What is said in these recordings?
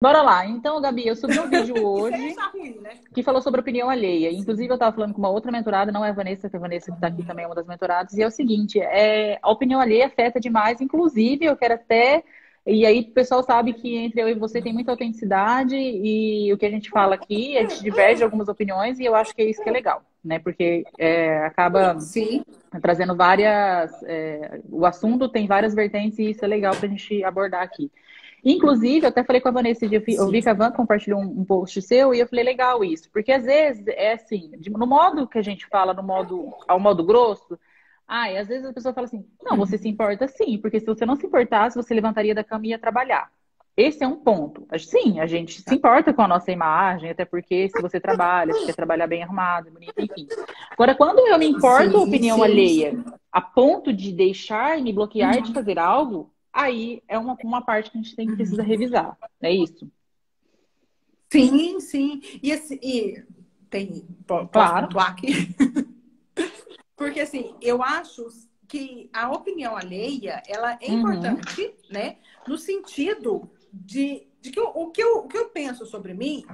Bora lá. Então, Gabi, eu subi um vídeo hoje ruim, né? que falou sobre opinião alheia. Inclusive, eu estava falando com uma outra mentorada, não é a Vanessa, que a Vanessa que está aqui também é uma das mentoradas, e é o seguinte, é, a opinião alheia afeta demais, inclusive, eu quero até... E aí, o pessoal sabe que entre eu e você tem muita autenticidade e o que a gente fala aqui, a gente diverge algumas opiniões e eu acho que é isso que é legal, né? Porque é, acaba Sim. trazendo várias... É, o assunto tem várias vertentes e isso é legal para a gente abordar aqui. Inclusive, eu até falei com a Vanessa, eu vi, eu vi que a Van compartilhou um, um, post seu e eu falei, legal isso. Porque às vezes é assim, no modo que a gente fala, no modo, ao modo grosso, ai, às vezes a pessoa fala assim, não, você se importa sim, porque se você não se importasse, você levantaria da cama e ia trabalhar. Esse é um ponto. Sim, a gente se importa com a nossa imagem, até porque se você trabalha, você quer trabalhar bem arrumado, bonito, enfim. Agora, quando eu me importo sim, a opinião sim, alheia, sim. a ponto de deixar e me bloquear uhum. de fazer algo, aí é uma, uma parte que a gente tem que precisa revisar. É isso? Sim, sim. E, esse, e tem. Posso claro. aqui? Porque assim, eu acho que a opinião alheia ela é uhum. importante, né? No sentido de, de que o, o, que eu, o que eu penso sobre mim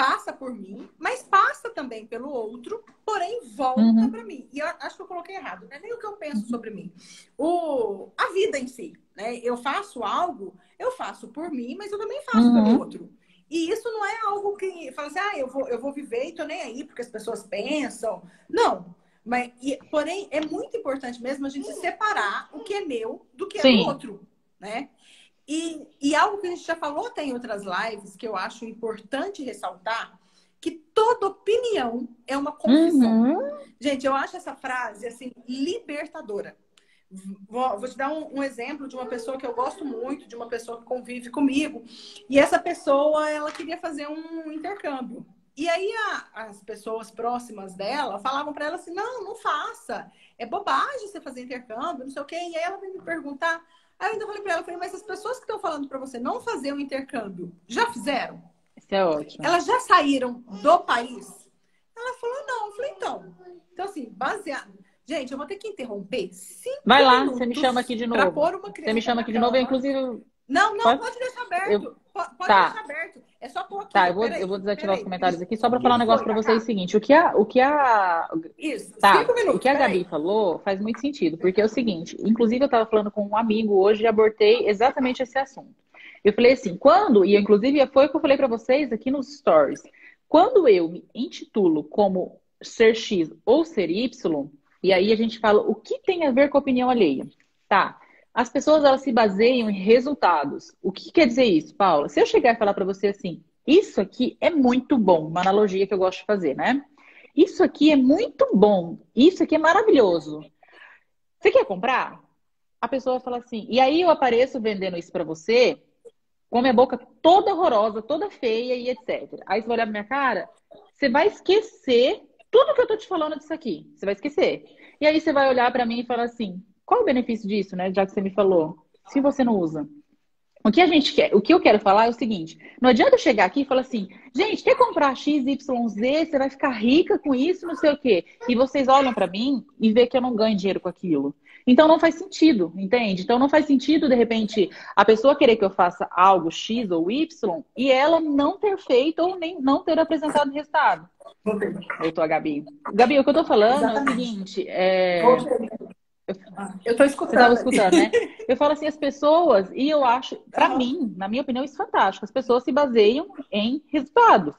passa por mim, mas passa também pelo outro, porém volta uhum. para mim. E eu acho que eu coloquei errado, não é nem o que eu penso sobre mim. O, a vida em si, né? Eu faço algo, eu faço por mim, mas eu também faço uhum. pelo outro. E isso não é algo que fala assim, ah, eu vou, eu vou viver e tô nem aí porque as pessoas pensam. Não. Mas, e, porém, é muito importante mesmo a gente separar o que é meu do que é do outro, né? E, e algo que a gente já falou até em outras lives, que eu acho importante ressaltar, que toda opinião é uma confissão. Uhum. Gente, eu acho essa frase assim libertadora. Vou, vou te dar um, um, exemplo de uma pessoa que eu gosto muito, de uma pessoa que convive comigo. E essa pessoa, ela queria fazer um intercâmbio. E aí a, as pessoas próximas dela falavam para ela assim: não, não faça. É bobagem você fazer intercâmbio, não sei o quê. E aí ela veio me perguntar Aí eu ainda falei pra ela, falei, mas as pessoas que estão falando para você não fazer o um intercâmbio, já fizeram? Isso é ótimo. Elas já saíram do país? Ela falou, não. Eu falei, então. Então, assim, baseado. Gente, eu vou ter que interromper cinco Vai lá, você me chama aqui de novo. Você me chama aqui de novo, inclusive. Não, não, pode, pode deixar aberto. Eu... Pode tá. deixar aberto. É só pôr aqui. Tá, eu vou, eu vou desativar os comentários aqui só para falar um negócio para vocês. É o seguinte: o que a. O que a Isso, tá, minutos, o que a Gabi aí. falou faz muito sentido, porque é o seguinte: inclusive, eu estava falando com um amigo hoje e abordei exatamente esse assunto. Eu falei assim: quando, e inclusive foi o que eu falei para vocês aqui nos stories, quando eu me intitulo como ser X ou ser Y, e aí a gente fala o que tem a ver com a opinião alheia. Tá. As pessoas elas se baseiam em resultados. O que quer dizer isso, Paula? Se eu chegar e falar para você assim, isso aqui é muito bom, uma analogia que eu gosto de fazer, né? Isso aqui é muito bom, isso aqui é maravilhoso. Você quer comprar? A pessoa fala assim, e aí eu apareço vendendo isso para você, com a minha boca toda horrorosa, toda feia e etc. Aí você vai olhar pra minha cara, você vai esquecer tudo que eu tô te falando disso aqui. Você vai esquecer. E aí você vai olhar para mim e falar assim: qual o benefício disso, né? Já que você me falou, se você não usa. O que a gente quer, o que eu quero falar é o seguinte: não adianta eu chegar aqui e falar assim, gente, quer comprar XYZ, você vai ficar rica com isso, não sei o quê. E vocês olham para mim e vê que eu não ganho dinheiro com aquilo. Então não faz sentido, entende? Então não faz sentido, de repente, a pessoa querer que eu faça algo X ou Y e ela não ter feito ou nem não ter apresentado o resultado. Voltou a Gabi. Gabi, o que eu tô falando Exatamente. é o seguinte: é... Eu tô escutando. Você tava escutando, né? Eu falo assim, as pessoas, e eu acho, para uhum. mim, na minha opinião, isso é fantástico. As pessoas se baseiam em resultados.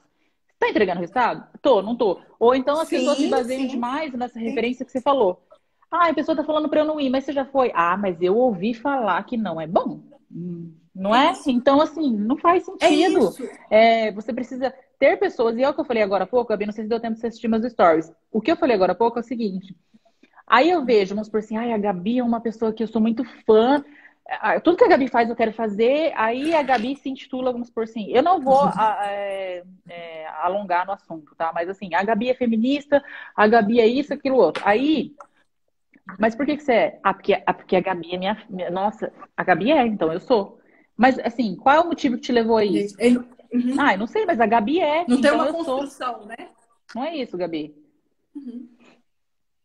Tá entregando resultado? Tô, não tô. Ou então as sim, pessoas se baseiam sim. demais nessa referência que você falou. Ah, a pessoa tá falando para eu não ir, mas você já foi. Ah, mas eu ouvi falar que não é bom. Hum, não é? Então, assim, não faz é sentido. É é, você precisa ter pessoas, e é o que eu falei agora há pouco, Gabi, não sei se deu tempo de você assistir meus stories. O que eu falei agora há pouco é o seguinte: Aí eu vejo, vamos por assim, ai, a Gabi é uma pessoa que eu sou muito fã. Tudo que a Gabi faz eu quero fazer. Aí a Gabi se intitula, vamos por assim. Eu não vou é, é, alongar no assunto, tá? Mas assim, a Gabi é feminista, a Gabi é isso, aquilo, outro. Aí. Mas por que, que você é? Ah, porque, ah, porque a Gabi é minha, minha. Nossa, a Gabi é, então eu sou. Mas assim, qual é o motivo que te levou a isso? Uhum. Ah, eu não sei, mas a Gabi é. Não então tem uma construção, sou. né? Não é isso, Gabi. Uhum.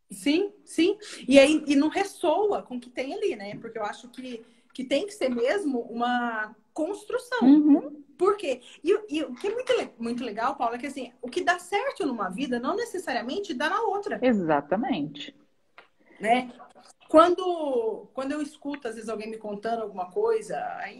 Sim, sim. E aí e não ressoa com o que tem ali, né? Porque eu acho que, que tem que ser mesmo uma construção. Uhum. Por quê? E, e, o que é muito, muito legal, Paula, é que assim, o que dá certo numa vida não necessariamente dá na outra. Exatamente. Né? Quando, quando eu escuto, às vezes, alguém me contando alguma coisa,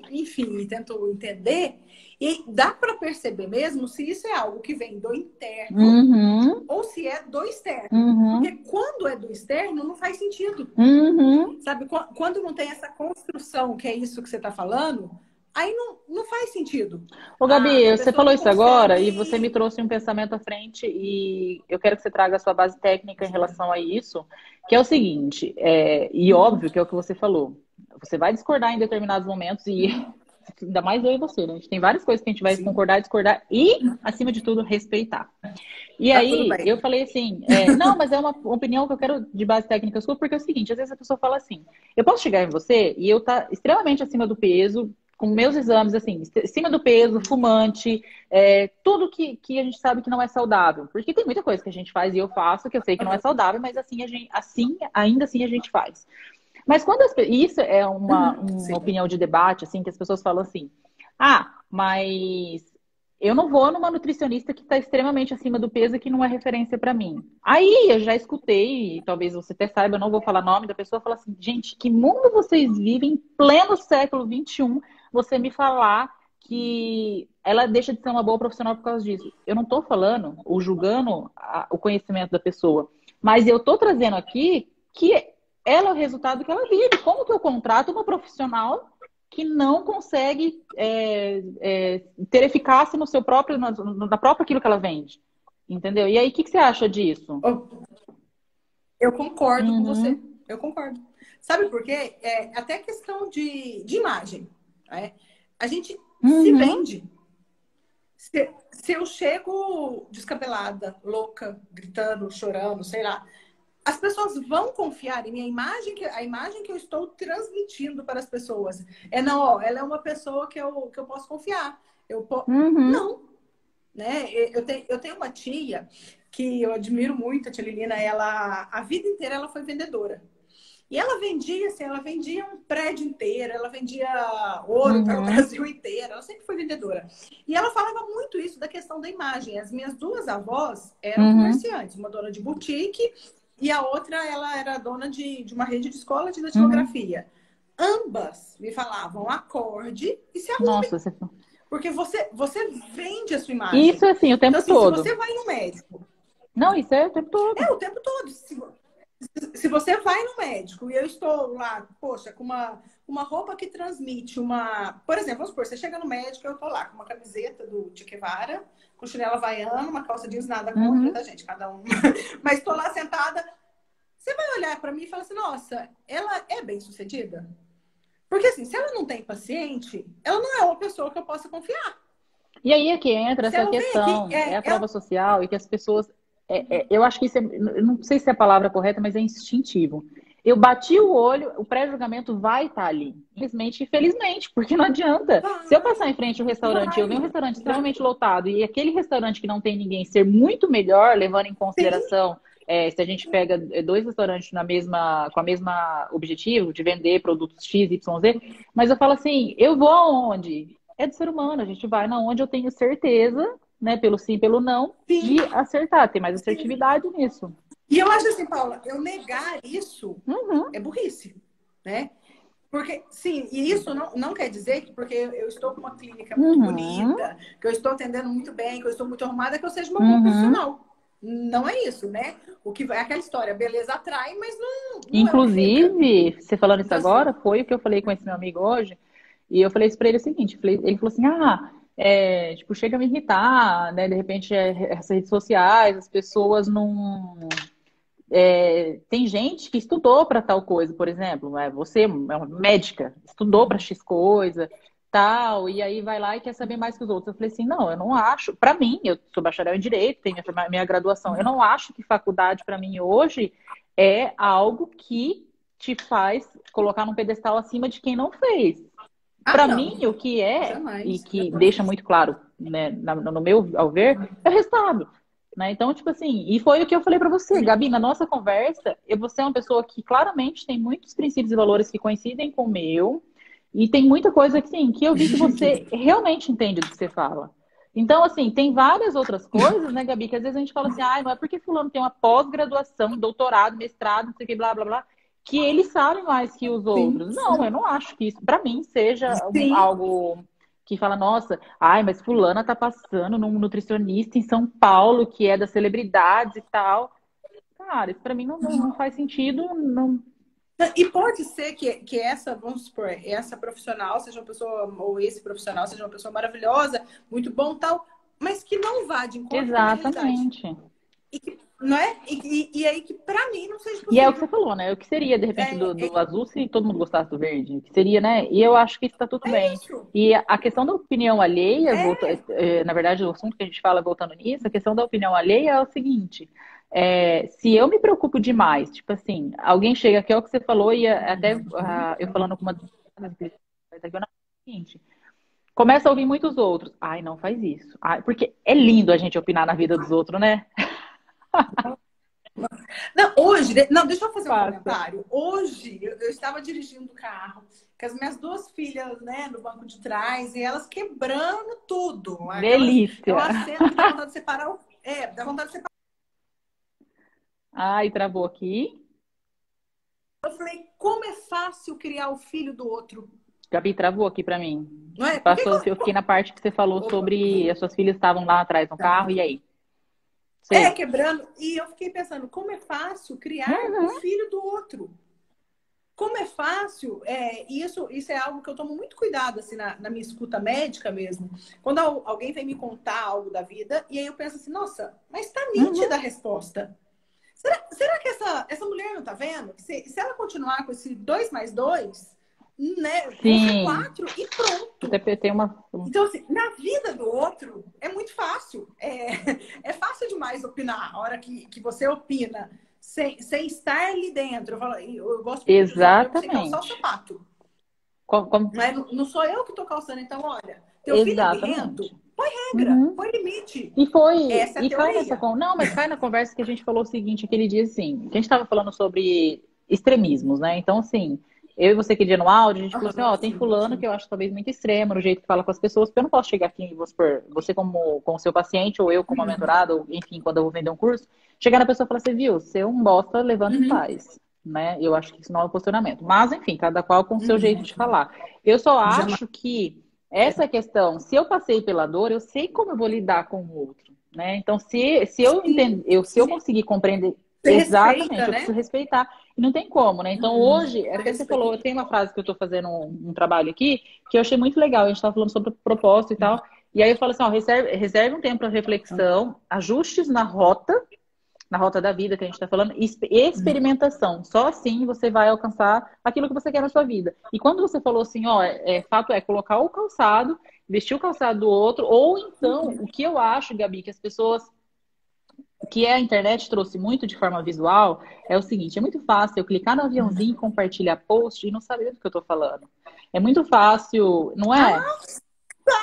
enfim, tento entender, e dá para perceber mesmo se isso é algo que vem do interno uhum. ou se é do externo. Uhum. Porque quando é do externo, não faz sentido. Uhum. Sabe? Quando não tem essa construção, que é isso que você está falando, aí não, não faz sentido. Ô, Gabi, ah, você falou isso consegue... agora e você me trouxe um pensamento à frente e eu quero que você traga a sua base técnica em relação a isso, que é o seguinte, é, e óbvio que é o que você falou. Você vai discordar em determinados momentos e ainda mais eu e você, né? A gente tem várias coisas que a gente vai Sim. concordar, discordar e, acima de tudo, respeitar. E tá aí, eu falei assim, é, não, mas é uma opinião que eu quero de base técnica sua, porque é o seguinte, às vezes a pessoa fala assim, eu posso chegar em você e eu tá extremamente acima do peso, com meus exames, assim, acima do peso, fumante, é, tudo que, que a gente sabe que não é saudável. Porque tem muita coisa que a gente faz e eu faço que eu sei que não é saudável, mas assim, a gente, assim ainda assim a gente faz. Mas quando as, isso é uma, uhum, uma opinião de debate, assim, que as pessoas falam assim, ah, mas eu não vou numa nutricionista que está extremamente acima do peso e que não é referência para mim. Aí eu já escutei, e talvez você até saiba, eu não vou falar nome da pessoa, fala assim, gente, que mundo vocês vivem em pleno século XXI você me falar que ela deixa de ser uma boa profissional por causa disso. Eu não estou falando ou julgando a, o conhecimento da pessoa, mas eu estou trazendo aqui que ela é o resultado que ela vive. Como que eu contrato uma profissional que não consegue é, é, ter eficácia no seu próprio, na, na própria aquilo que ela vende? Entendeu? E aí, o que, que, você acha disso? Eu concordo uhum. com você. Eu concordo. Sabe por quê? É até questão de, de imagem. Né? A gente uhum. se vende. Se, se eu chego descabelada, louca, gritando, chorando, sei lá, as pessoas vão confiar em minha imagem, que, a imagem que eu estou transmitindo para as pessoas. É não, ó, ela é uma pessoa que eu, que eu posso confiar. Eu po... Uhum. Não. Né? Eu, tenho, eu tenho uma tia que eu admiro muito, a tia Lilina, ela a vida inteira ela foi vendedora. E ela vendia, assim, ela vendia um prédio inteiro, ela vendia ouro uhum. para o Brasil inteiro, ela sempre foi vendedora. E ela falava muito isso da questão da imagem. As minhas duas avós eram uhum. comerciantes, uma dona de boutique e a outra ela era dona de, de uma rede de escola de datilografia. Uhum. Ambas me falavam acorde e se arrume. Nossa, você... Porque você, você vende a sua imagem. Isso assim, o tempo então, assim, todo. Se você vai no médico. Não, isso é o tempo todo. É, o tempo todo. Se, se você vai no médico e eu estou lá, poxa, com uma, uma roupa que transmite uma. Por exemplo, vamos supor, você chega no médico eu estou lá com uma camiseta do Che Guevara, com chinela havaiana, uma calça jeans, nada contra, uhum. da gente, cada um. Mas estou lá sentada. Você vai olhar para mim e falar assim: nossa, ela é bem sucedida? Porque assim, se ela não tem paciente, ela não é uma pessoa que eu possa confiar. E aí é que entra essa questão, é, é, a prova social e que as pessoas é, é, eu acho que isso é, não sei se é a palavra correta, mas é instintivo. Eu bati o olho, o pré-julgamento vai estar tá ali. Infelizmente, infelizmente, porque não adianta. Se eu passar em frente ao restaurante, eu ver um restaurante extremamente lotado e aquele restaurante que não tem ninguém ser muito melhor, levando em consideração é, se a gente pega dois restaurantes na mesma, com a mesma objetivo de vender produtos X, Y, Z, mas eu falo assim, eu vou aonde? É do ser humano, a gente vai na onde eu tenho certeza né, pelo sim, pelo não, sim. de acertar, ter mais assertividade sim. nisso. E eu acho assim, Paula, eu negar isso uhum. é burrice, né? Porque, sim, e isso não, não quer dizer que porque eu estou com uma clínica muito uhum. bonita, que eu estou atendendo muito bem, que eu estou muito arrumada, que eu seja uma boa uhum. profissional. Não é isso, né? O que é aquela história, beleza atrai, mas não. não é Inclusive, é você falando isso então, agora, assim, foi o que eu falei com esse meu amigo hoje, e eu falei isso para ele o seguinte: ele falou assim: ah, é, tipo, chega a me irritar, né? De repente, é, essas redes sociais, as pessoas não. É, tem gente que estudou para tal coisa, por exemplo, é, você é uma médica, estudou para X coisa, tal, e aí vai lá e quer saber mais que os outros. Eu falei assim, não, eu não acho. Para mim, eu sou bacharel em direito, tenho minha, minha graduação. Eu não acho que faculdade para mim hoje é algo que te faz colocar num pedestal acima de quem não fez. Ah, para mim, o que é, Jamais. e que Jamais. deixa muito claro, né, no meu ao ver, é o resultado. Né? Então, tipo assim, e foi o que eu falei para você, Gabi, na nossa conversa, você é uma pessoa que claramente tem muitos princípios e valores que coincidem com o meu, E tem muita coisa que, sim, que eu vi que você realmente entende do que você fala. Então, assim, tem várias outras coisas, né, Gabi, que às vezes a gente fala assim, ah, não é porque fulano tem uma pós-graduação, doutorado, mestrado, não sei o que, blá, blá, blá, que eles sabem mais que os outros. Sim, não, eu não acho que isso, para mim, seja um, algo que fala, nossa, ai, mas fulana tá passando num nutricionista em São Paulo, que é das celebridades e tal. Cara, isso pra mim não, não faz sentido, não, e pode ser que, que essa, vamos supor, essa profissional seja uma pessoa, ou esse profissional seja uma pessoa maravilhosa, muito bom tal, mas que não vá de encontro Exatamente. E que, não é? E, e, e, aí que para mim não seja possível. E é o que você falou, né? O que seria, de repente, é, do, do é... azul se todo mundo gostasse do verde? O que seria, né? E eu acho que está tudo é bem. Isso. E a questão da opinião alheia, é. volta, é, na verdade, o assunto que a gente fala voltando nisso, a questão da opinião alheia é o seguinte. É, se eu me preocupo demais, tipo assim, alguém chega aqui, é o que você falou, e até uh, eu falando com uma seguinte, começa a ouvir muitos outros. Ai, não faz isso. Ai, porque é lindo a gente opinar na vida dos outros, né? Não, hoje, não, deixa eu fazer um Passa. comentário. Hoje eu, eu, estava dirigindo o carro com as minhas duas filhas, né, no banco de trás, e elas quebrando tudo. Delícia. Eu acendo que dá vontade de separar o. É, dá vontade de separar Ai, travou aqui. Eu falei, como é fácil criar o filho do outro? Gabi, travou aqui para mim. Não é? Passou, que... eu fiquei na parte que você falou sobre as suas filhas estavam lá atrás no tá. carro, e aí? Sei. É, quebrando. E eu fiquei pensando, como é fácil criar uhum. o filho do outro? Como é fácil, é, isso, isso é algo que eu tomo muito cuidado assim, na, na minha escuta médica mesmo. Quando alguém vem me contar algo da vida, e aí eu penso assim, nossa, mas tá nítida uhum. a resposta. Será, será que essa, essa mulher não tá vendo? Se, se ela continuar com esse 2 mais 2, né? Sim. quatro e pronto. Tem uma... Então, assim, na vida do outro é muito fácil. É, é fácil demais opinar. A hora que, que você opina sem, sem estar ali dentro. Eu, falo, eu gosto de Exatamente. Calçar o sapato. Como, como... Mas não sou eu que tô calçando, então, olha, teu Exatamente. filho é Põe regra, uhum. põe limite. E foi. Essa é e cai nessa Não, mas cai na conversa que a gente falou o seguinte, aquele dia assim, que a gente estava falando sobre extremismos, né? Então, assim, eu e você que dia no áudio, a gente falou assim, ó, tem fulano que eu acho talvez muito extremo no jeito que fala com as pessoas, porque eu não posso chegar aqui e você, você como, como seu paciente, ou eu como uhum. mentorada, ou enfim, quando eu vou vender um curso, chegar na pessoa e falar assim, viu, você é um bosta, levanta uhum. e faz. Né? Eu acho que isso não é o posicionamento. Mas, enfim, cada qual com o seu uhum. jeito de falar. Eu só acho que essa questão, se eu passei pela dor, eu sei como eu vou lidar com o outro, né? Então, se, se eu eu, se eu conseguir compreender exatamente, respeita, eu né? preciso respeitar. E não tem como, né? Então, uhum, hoje, até você falou, tem uma frase que eu estou fazendo um, um, trabalho aqui, que eu achei muito legal. A gente estava falando sobre propósito e tal. E aí eu falo assim, ó, reserve, reserve um tempo para reflexão, ajustes na rota na rota da vida que a gente está falando, experimentação. Só assim você vai alcançar aquilo que você quer na sua vida. E quando você falou assim, ó, é, fato é colocar o calçado, vestir o calçado do outro, ou então, o que eu acho, Gabi, que as pessoas que a internet trouxe muito de forma visual é o seguinte: é muito fácil eu clicar no aviãozinho, compartilhar post e não saber do que eu tô falando. É muito fácil, não é?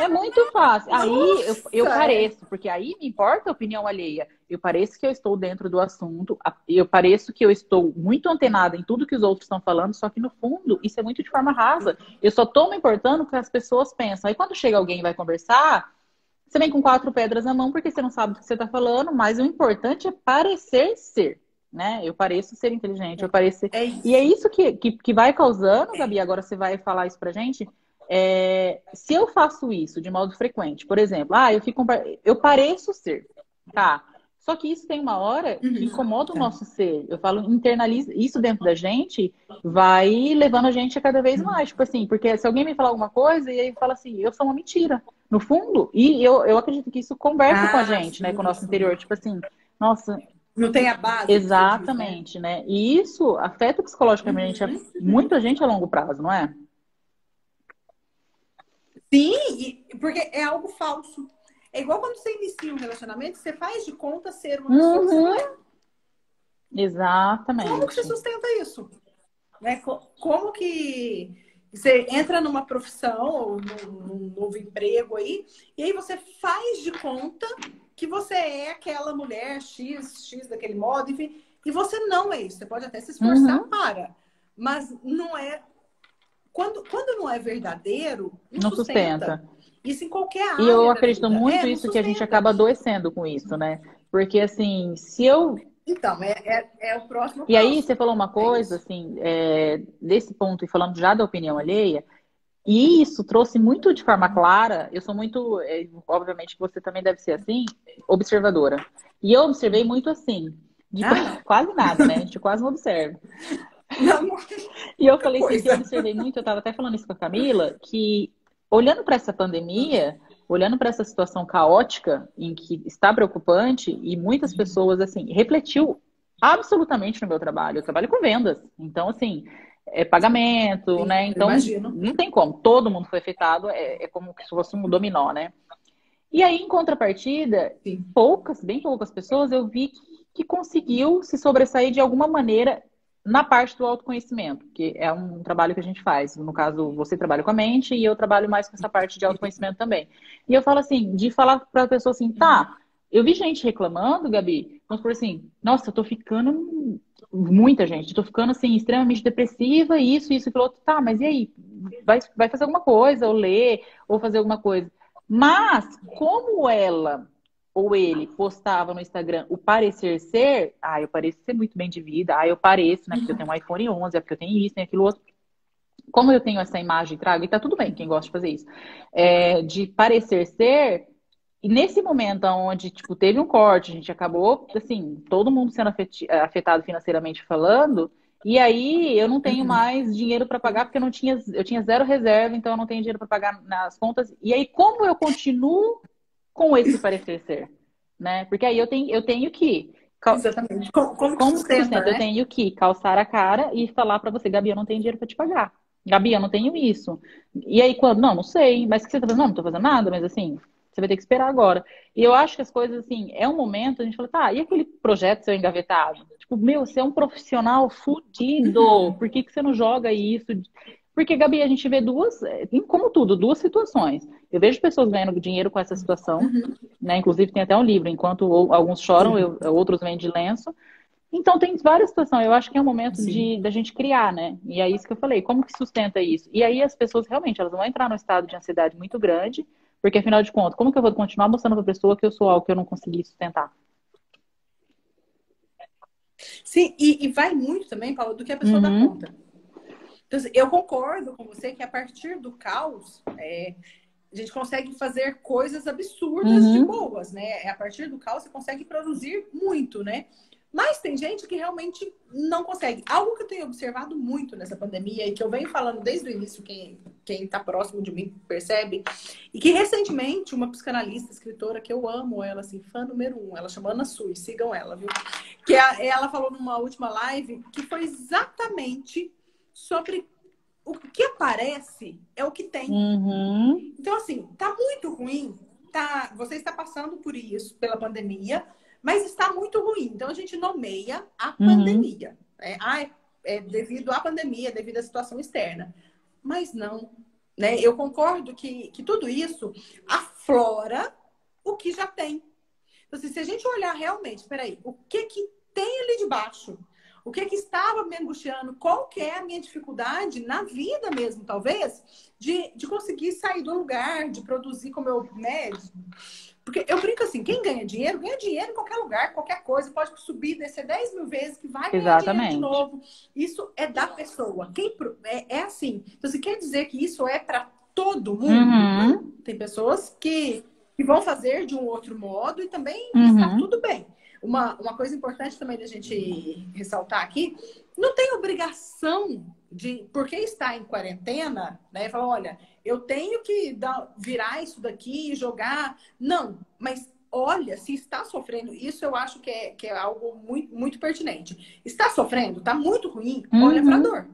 É muito fácil. Aí eu, eu pareço, porque aí me importa a opinião alheia. Eu pareço que eu estou dentro do assunto, eu pareço que eu estou muito antenada em tudo que os outros estão falando, só que no fundo isso é muito de forma rasa. Eu só estou me importando o que as pessoas pensam. Aí quando chega alguém e vai conversar, você vem com quatro pedras na mão porque você não sabe do que você está falando, mas o importante é parecer ser. Né? Eu pareço ser inteligente, eu pareço. É e é isso que, que, que vai causando, Gabi, agora você vai falar isso pra gente é, se eu faço isso de modo frequente, por exemplo, ah, eu fico eu pareço ser, tá? Só que isso tem uma hora que uhum. incomoda o nosso ser. Eu falo, internaliza isso dentro da gente, vai levando a gente a cada vez uhum. mais. Tipo assim, porque se alguém me falar alguma coisa e aí fala assim, eu sou uma mentira, no fundo, e eu, eu acredito que isso conversa ah, com a ah, gente, sim, né? Com o nosso interior. Tipo assim, nossa. Não tem a base. Exatamente, né? né? E isso afeta psicologicamente uhum. muita gente a longo prazo, não é? Sim, porque é algo falso. É igual quando você inicia um relacionamento, você faz de conta ser uma pessoa uhum. que você não é. Exatamente. Como que você sustenta isso? Né? Como que você entra numa profissão ou num novo emprego aí, e aí você faz de conta que você é aquela mulher X, X daquele modo, enfim, e você não é isso. Você pode até se esforçar uhum. para, mas não é quando, quando não é verdadeiro, não, não sustenta. sustenta. Isso em qualquer área. E eu acredito muito é, isso que a gente acaba adoecendo com isso, né? Porque assim, se eu então, é, é, é, o próximo. E aí, você falou uma coisa, é assim, é, desse ponto, e falando já da opinião alheia, e isso trouxe muito de forma clara. Eu sou muito, é, obviamente, você também deve ser assim, observadora. E eu observei muito assim, de ah. quase nada, né? A gente quase não observa. Não. E eu falei assim, que eu observei muito, eu estava até falando isso com a Camila, que olhando para essa pandemia, olhando para essa situação caótica em que está preocupante e muitas uhum. pessoas assim refletiu absolutamente no meu trabalho. Eu trabalho com vendas, então assim é pagamento, Sim, né? Então não tem como. Todo mundo foi afetado. É, é, como se fosse um dominó, né? E aí, em contrapartida, Sim. poucas, bem poucas pessoas eu vi que, que conseguiu se sobressair de alguma maneira na parte do autoconhecimento, que é um trabalho que a gente faz. No caso, você trabalha com a mente e eu trabalho mais com essa parte de autoconhecimento também. E eu falo assim, de falar para a pessoa assim, tá, eu vi gente reclamando, Gabi, vamos por assim, nossa, eu tô ficando muita gente, tô ficando assim extremamente depressiva, isso, isso, aquilo outro, tá, mas e aí? Vai, vai fazer alguma coisa, ou ler, ou fazer alguma coisa. Mas como ela ou ele postava no Instagram o parecer ser, ah, eu pareço ser muito bem de vida, ah, eu pareço, né, porque eu tenho um iPhone 11, é porque eu tenho isso, tem aquilo outro. Como eu tenho essa imagem, trago, e tá tudo bem, quem gosta de fazer isso, é, de parecer ser, e nesse momento onde, tipo, teve um corte, a gente acabou, assim, todo mundo sendo afetado financeiramente falando, e aí eu não tenho mais dinheiro para pagar porque eu não tinha, eu tinha zero reserva, então eu não tenho dinheiro para pagar nas contas. E aí como eu continuo com esse parecer ser, né? Porque aí eu tenho, eu tenho que Exatamente. Como, como, como sustenta? Né? Eu tenho que calçar a cara e falar para você, Gabi, eu não tenho dinheiro para te pagar. Gabi, eu não tenho isso. E aí, quando? Não, não sei. Mas o que você tá fazendo? Não, não tô fazendo nada, mas assim, você vai ter que esperar agora. E eu acho que as coisas, assim, é um momento, a gente fala, tá, e aquele projeto seu engavetado? Tipo, meu, você é um profissional fudido. Por que, que você não joga isso? Porque, Gabi, a gente vê duas, como tudo, duas situações. Eu vejo pessoas ganhando dinheiro com essa situação, uhum. né? Inclusive tem até um livro, enquanto alguns choram, eu, outros vêm de lenço. Então tem várias situações. Eu acho que é um momento de da gente criar, né? E é isso que eu falei. Como que sustenta isso? E aí as pessoas realmente elas vão entrar num estado de ansiedade muito grande, porque afinal de contas, como que eu vou continuar mostrando para a pessoa que eu sou algo que eu não consegui sustentar? Sim, e, e vai muito também, Paulo, do que a pessoa uhum. dá conta. Então, assim, eu concordo com você que a partir do caos, é, a gente consegue fazer coisas absurdas uhum. de boas, né? É, a partir do caos você consegue produzir muito, né? Mas tem gente que realmente não consegue. Algo que eu tenho observado muito nessa pandemia e que eu venho falando desde o início, quem, quem tá próximo de mim percebe, e que recentemente uma psicanalista, escritora, que eu amo ela, assim, fã número um, ela chama Ana Sui, sigam ela, viu? Que ela falou numa última live que foi exatamente sobre o que aparece é o que tem. Uhum. Então, assim, tá muito ruim. Tá, você está passando por isso, pela pandemia, mas está muito ruim. Então, a gente nomeia a uhum. pandemia. É, ah, é devido à pandemia, devido à situação externa. Mas não. Né? Eu concordo que, que tudo isso aflora o que já tem. Então, assim, se a gente olhar realmente, peraí, o que, que tem ali de baixo? O que, que estava me angustiando? Qual que é a minha dificuldade na vida mesmo, talvez, de, de conseguir sair do lugar, de produzir como eu, né? Porque eu brinco assim, quem ganha dinheiro, ganha dinheiro em qualquer lugar, qualquer coisa, pode subir, descer 10 mil vezes, que vai ganhar Exatamente. dinheiro de novo. Isso é da pessoa. Quem, é, é assim. Então, você quer dizer que isso é para todo mundo? Uhum. Tem pessoas que, que vão fazer de um outro modo e também uhum. está tudo bem. Uma, uma coisa importante também da gente ressaltar aqui, não tem obrigação de, porque está em quarentena, né? Falar, olha, eu tenho que dar, virar isso daqui e jogar. Não, mas olha, se está sofrendo, isso eu acho que é, que é algo muito, muito pertinente. Está sofrendo, está muito ruim, uhum. olha para dor.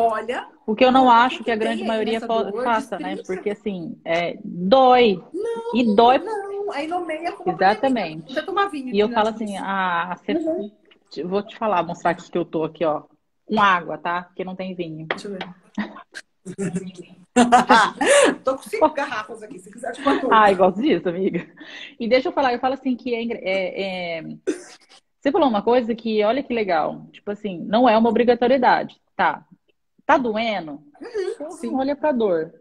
Olha. O que eu não acho que, que a grande maioria faça, né? Porque assim, é, dói. Não, e dói. Não aí nomeia como Exatamente. Você tomar vinho. E eu falo assim, ah, você... uhum. vou te falar, mostrar aqui que eu tô aqui, ó. Com água, tá? Porque não tem vinho. Deixa eu ver. tô com cinco garrafas aqui, se quiser te botar. Ai, gosto disso, amiga. E deixa eu falar, eu falo assim que é, é, é... Você falou uma coisa que, olha que legal, tipo assim, não é uma obrigatoriedade, tá? Tá doendo? Uhum, olha pra dor.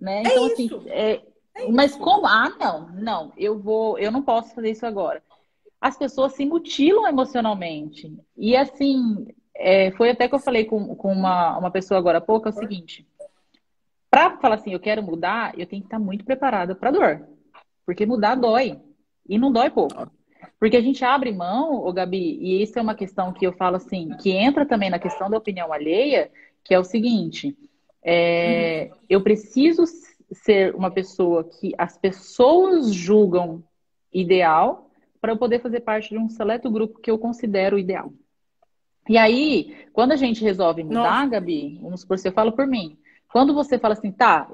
Né? É então, assim, é, é mas como? Ah, não, não, eu vou, eu não posso fazer isso agora. As pessoas se mutilam emocionalmente. E assim, é, foi até que eu falei com, com uma, uma pessoa agora há pouco, é o seguinte. Para falar assim, eu quero mudar, eu tenho que estar muito preparada para dor. Porque mudar dói. E não dói pouco. Porque a gente abre mão, ô Gabi, e isso é uma questão que eu falo assim, que entra também na questão da opinião alheia, que é o seguinte: é, eu preciso ser uma pessoa que as pessoas julgam ideal para eu poder fazer parte de um seleto grupo que eu considero ideal. E aí, quando a gente resolve mudar, Nossa. Gabi, vamos supor, você fala por mim. Quando você fala assim, tá,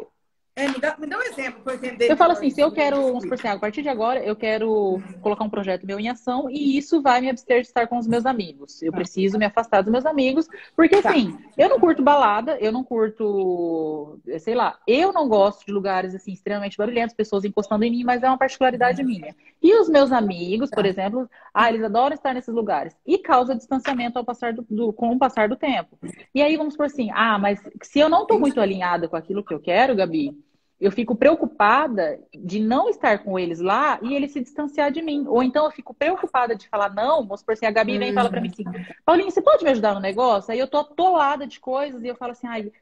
é, me, dá, me dá um exemplo eu entender. Eu falo assim, se eu quero, vamos por assim, a partir de agora, eu quero colocar um projeto meu em ação e isso vai me abster de estar com os meus amigos. Eu preciso me afastar dos meus amigos, porque tá. assim, eu não curto balada, eu não curto, sei lá, eu não gosto de lugares assim extremamente barulhentos, pessoas encostando em mim, mas é uma particularidade minha. E os meus amigos, por tá. exemplo, ah, eles adoram estar nesses lugares e causa distanciamento ao passar do, do, com o passar do tempo. E aí vamos por assim, ah, mas se eu não estou muito alinhada com aquilo que eu quero, Gabi, eu fico preocupada de não estar com eles lá e eles se distanciar de mim. Ou então eu fico preocupada de falar, não, vamos por assim, a Gabi vem e fala pra mim assim, Paulinha, você pode me ajudar no negócio? Aí eu tô atolada de coisas e eu falo assim, ai,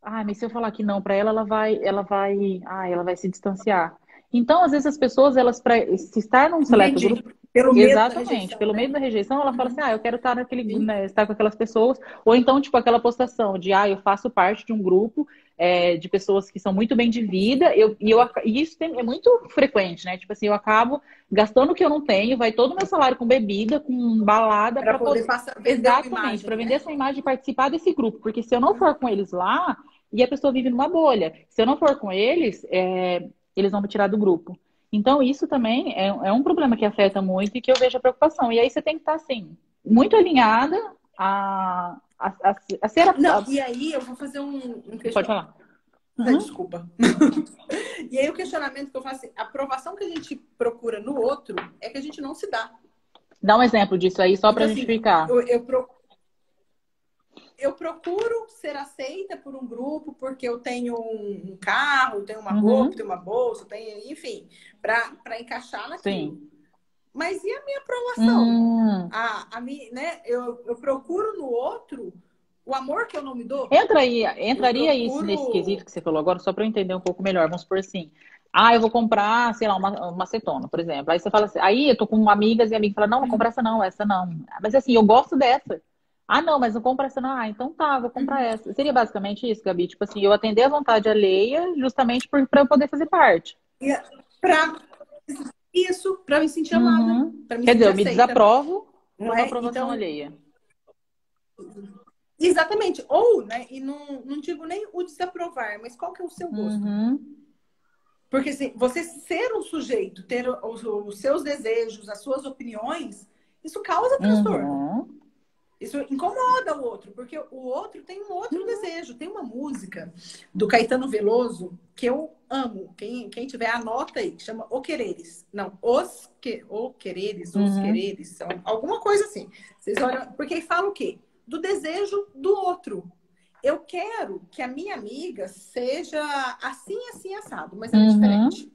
ai, mas se eu falar que não pra ela, ela vai, ela vai, ai, ela vai se distanciar. Então, às vezes as pessoas, elas, se estar num seleto grupo, pelo Exatamente, rejeição, pelo né? meio da rejeição, ela fala assim: ah, eu quero estar naquele, né, estar com aquelas pessoas. Ou então, tipo, aquela postação de ah, eu faço parte de um grupo é, de pessoas que são muito bem de vida, eu, e, eu, e isso tem, é muito frequente, né? Tipo assim, eu acabo gastando o que eu não tenho, vai todo o meu salário com bebida, com balada, para poder, poder passar, Exatamente, para vender né? essa imagem e participar desse grupo. Porque se eu não for com eles lá, e a pessoa vive numa bolha. Se eu não for com eles, é, eles vão me tirar do grupo. Então, isso também é, é, um problema que afeta muito e que eu vejo a preocupação. E aí você tem que estar, assim, muito alinhada a, a, a, a ser... A... Não, e aí eu vou fazer um, um Pode falar. Uhum. Desculpa. e aí o questionamento que eu faço, a aprovação que a gente procura no outro é que a gente não se dá. Dá um exemplo disso aí, só para então, justificar. Assim, eu, eu, procuro eu procuro ser aceita por um grupo porque eu tenho um carro, tenho uma uhum. roupa, tenho uma bolsa, tenho, enfim, para encaixar naquilo. Sim. Mas e a minha aprovação? Hum. A, a minha, né? Eu, eu procuro no outro o amor que eu não me dou. Entra aí, entraria procuro... isso nesse quesito que você falou agora, só para eu entender um pouco melhor. Vamos por assim. Ah, eu vou comprar, sei lá, uma, uma acetona, por exemplo. Aí você fala assim, aí eu tô com amigas e amigas falam, não, vou comprar essa não, essa não. Mas assim, eu gosto dessa. Ah, não, mas não compra essa não. Ah, então tá, vou comprar uhum. essa. Seria basicamente isso, Gabi? Tipo assim, eu atender a vontade alheia justamente para eu poder fazer parte. Pra... Isso, para me sentir amada. Uhum. Me Quer dizer, eu me desaprovo não é? aprovação então... alheia. Exatamente. Ou, né, e não, não digo nem o desaprovar, mas qual que é o seu gosto? Uhum. Porque assim, você ser um sujeito, ter os, os, seus desejos, as suas opiniões, isso causa transtorno. Uhum. Isso incomoda o outro, porque o outro tem um outro desejo. Tem uma música do Caetano Veloso que eu amo. Quem, quem tiver, anota aí, que chama O Quereres. Não, Os que, O Quereres, Os uhum. Quereres, são alguma coisa assim. Vocês olham, porque fala o quê? Do desejo do outro. Eu quero que a minha amiga seja assim, assim, assado, mas é uhum. diferente.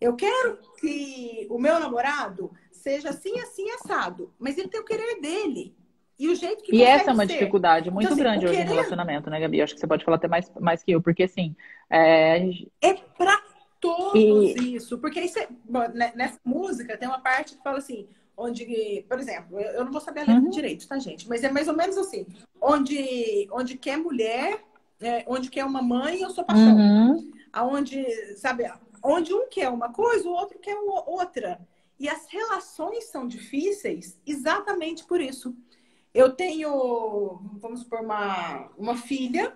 Eu quero que o meu namorado seja assim, assim, assado, mas ele tem o querer dele. E o jeito que E essa é uma ser. dificuldade muito então, assim, grande hoje querer... no relacionamento, né, Gabi? Acho que você pode falar até mais, mais que eu, porque assim. É, é pra todos e... isso. Porque isso é... Né, nessa música tem uma parte que fala assim. Onde, por exemplo, eu não vou saber a letra uhum. direito, tá, gente? Mas é mais ou menos assim. Onde, onde quer mulher, é, onde quer uma mãe, eu sou paixão. Uhum. Aonde, sabe, onde um quer uma coisa, o outro quer outra. E as relações são difíceis exatamente por isso. Eu tenho, vamos supor, uma, uma filha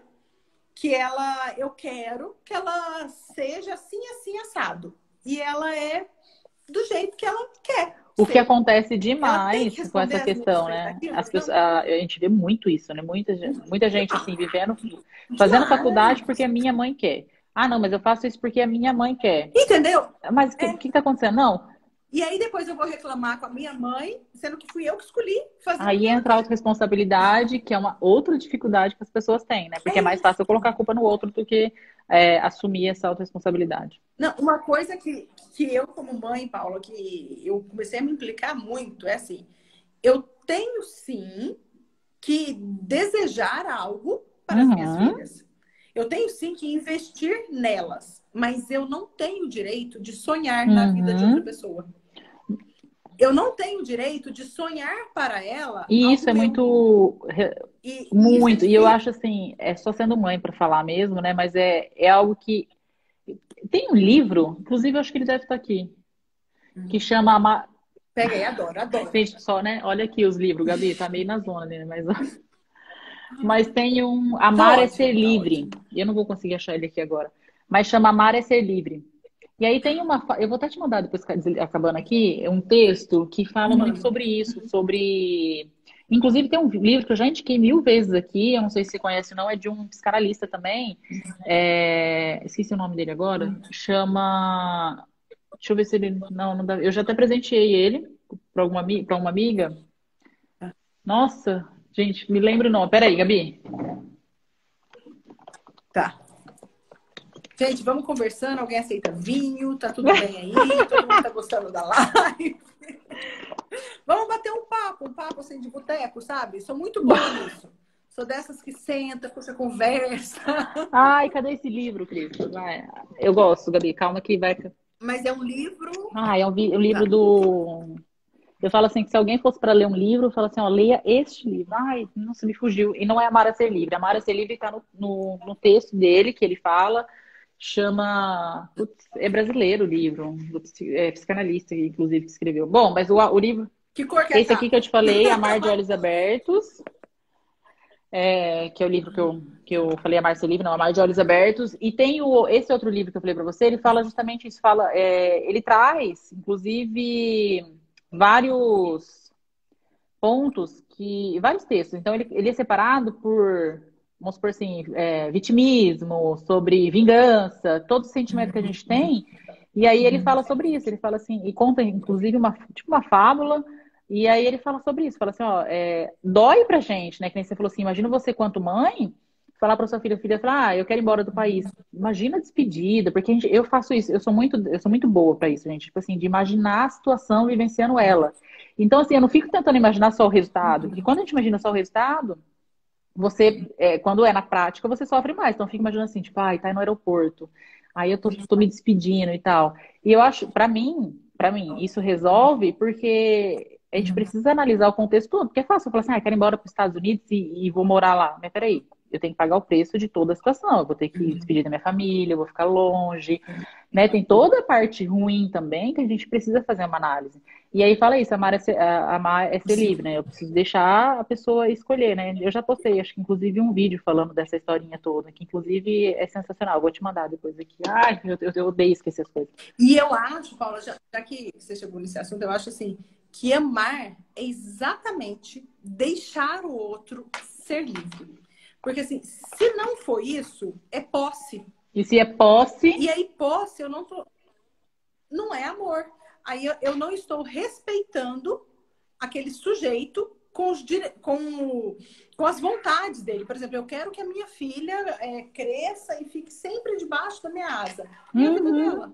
que ela, eu quero que ela seja assim, assim, assado. E ela é do jeito que ela quer. O que acontece demais que com essa questão, né? As pessoas, a, a, gente vê muito isso, né? Muita, muita gente assim, vivendo, fazendo faculdade porque a minha mãe quer. Ah, não, mas eu faço isso porque a minha mãe quer. Entendeu? Mas o é. que, que tá acontecendo? Não, E aí depois eu vou reclamar com a minha mãe, sendo que fui eu que escolhi fazer. Aí entra a autorresponsabilidade, que é uma outra dificuldade que as pessoas têm, né? Porque é, é mais fácil colocar a culpa no outro do que é, assumir essa autorresponsabilidade. Não, uma coisa que, que eu, como mãe, Paula, que eu comecei a me implicar muito, é assim, eu tenho sim que desejar algo para uhum. as minhas filhas. Eu tenho sim que investir nelas, mas eu não tenho o direito de sonhar uhum. na vida de outra pessoa. Eu não tenho o direito de sonhar para ela. E isso é muito. E, muito. E eu acho assim, é só sendo mãe para falar mesmo, né? Mas é, é algo que. Tem um livro, inclusive eu acho que ele deve estar aqui, uhum. que chama. Pega aí, adoro, adoro. Gente, só, né? Olha aqui os livros, Gabi, tá meio na zona, né? Mas. Mas tem um Amar tá é Ser Livre. Eu não vou conseguir achar ele aqui agora. Mas chama Amar é Ser Livre. E aí tem uma. Eu vou até te mandar depois, acabando aqui, um texto que fala muito uhum. sobre isso, sobre. Inclusive, tem um livro que eu já indiquei mil vezes aqui, eu não sei se você conhece ou não, é de um psicanalista também. É... Esqueci o nome dele agora. Chama. Deixa eu ver se ele. Não, não dá. Eu já até presenteei ele para uma, uma amiga. Nossa, Gente, me lembra o nome. Peraí, Gabi. Tá. Gente, vamos conversando. Alguém aceita vinho? Tá tudo bem aí? Todo mundo tá gostando da live? Vamos bater um papo, um papo assim de boteco, sabe? Sou muito boa nisso. Sou dessas que senta, puxa conversa. Ai, cadê esse livro, Cris? Eu gosto, Gabi. Calma que vai. Mas é um livro. Ah, é um, um livro tá. do eu falo assim, que se alguém fosse para ler um livro, eu falo assim, ó, leia este livro. Ai, nossa, me fugiu. E não é Amar a Ser Livre. Amar a Ser Livre está no, no, no, texto dele, que ele fala, chama... Putz, é brasileiro o livro, do é, psicanalista, inclusive, que escreveu. Bom, mas o, o livro... Que cor que é Esse aqui que eu te falei, Amar de Olhos Abertos, é, que é o livro que eu, que eu falei, Amar Ser Livre, não, Amar de Olhos Abertos. E tem o, esse outro livro que eu falei para você, ele fala justamente isso, fala, é, ele traz, inclusive vários pontos que. vários textos. Então, ele, ele é separado por, vamos supor assim, é, vitimismo, sobre vingança, todo sentimento que a gente tem. E aí ele fala sobre isso, ele fala assim, e conta, inclusive, uma, tipo uma fábula. E aí ele fala sobre isso, fala assim, ó, é, dói pra gente, né? Que nem você falou assim, imagina você quanto mãe falar para sua filha, filha, falar, ah, eu quero ir embora do país. Imagina a despedida, porque gente, eu faço isso, eu sou muito, eu sou muito boa para isso, gente, tipo assim, de imaginar a situação vivenciando ela. Então, assim, eu não fico tentando imaginar só o resultado, porque quando a gente imagina só o resultado, você, é, quando é na prática, você sofre mais. Então, eu fico imaginando assim, tipo, ai, tá no aeroporto, aí eu tô, tô me despedindo e tal. E eu acho, para mim, para mim, isso resolve porque a gente precisa analisar o contexto todo, porque é fácil falar assim, ah, quero ir embora para os Estados Unidos e, e vou morar lá. Mas peraí, eu tenho que pagar o preço de toda a situação. Eu vou ter que uhum. despedir da minha família, eu vou ficar longe, né? Tem toda a parte ruim também que a gente precisa fazer uma análise. E aí fala isso, amar é ser, amar é ser livre, né? Eu preciso deixar a pessoa escolher, né? Eu já postei, acho que inclusive um vídeo falando dessa historinha toda, que inclusive é sensacional. Vou te mandar depois aqui. Ai, eu, eu, eu odeio esquecer as coisas. E eu acho, Paula, já, já que você chegou nesse assunto, eu acho assim, que amar é exatamente deixar o outro ser livre. Porque assim, se não for isso, é posse. E se é posse? E aí, posse, eu não tô. Não é amor. Aí eu, eu não estou respeitando aquele sujeito com, os dire... com, com as vontades dele. Por exemplo, eu quero que a minha filha é, cresça e fique sempre debaixo da minha asa. E a vida dela.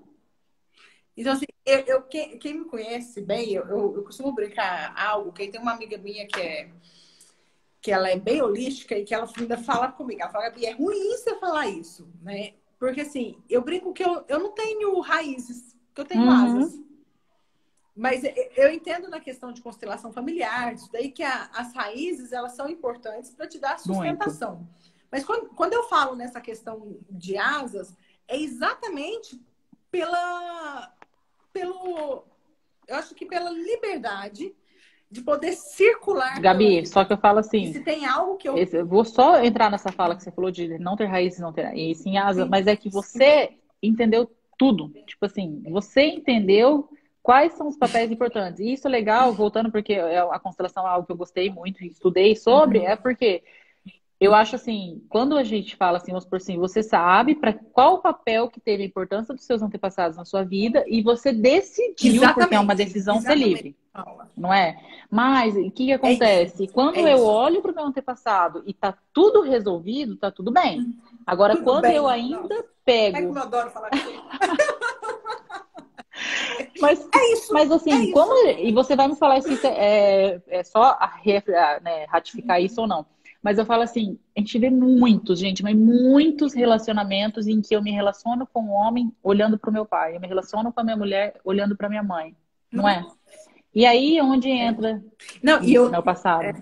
Então, assim, eu, eu quem, quem, me conhece bem, eu, eu, eu costumo brincar algo, que tem uma amiga minha que é que ela é bem holística e que ela ainda fala comigo. Ela fala, Gabi, é ruim você falar isso, né? Porque assim, eu brinco que eu, eu não tenho raízes, que eu tenho uhum. asas. Mas eu entendo na questão de constelação familiar, isso daí que a, as raízes elas são importantes para te dar sustentação. Muito. Mas quando, quando eu falo nessa questão de asas, é exatamente pela pelo eu acho que pela liberdade de poder circular. Gabi, só que eu falo assim. Se tem algo que eu. Esse, eu vou só entrar nessa fala que você falou de não ter raízes, não ter e sim asa, sim. mas é que você sim. entendeu tudo. Tipo assim, você entendeu quais são os papéis importantes. E isso é legal, voltando, porque é a constelação é algo que eu gostei muito e estudei sobre, uhum. é porque Eu acho assim, quando a gente fala assim, vamos por assim, você sabe para qual papel que teve a importância dos seus antepassados na sua vida e você decidiu, Exatamente. porque é uma decisão ser livre. Não é? Mas o que, que acontece? É quando é eu olho para o meu antepassado e tá tudo resolvido, tá tudo bem. Hum. Agora, tudo quando bem, eu ainda não. pego. É que eu adoro falar Mas, é isso, mas assim, é como. E você vai me falar se é, é só a, a, né, ratificar isso ou não. Mas eu falo assim, a gente vê muitos, gente, mas muitos relacionamentos em que eu me relaciono com o um homem olhando para o meu pai, eu me relaciono com a minha mulher olhando para minha mãe, não é? E aí é onde entra não, e eu, meu passado. É,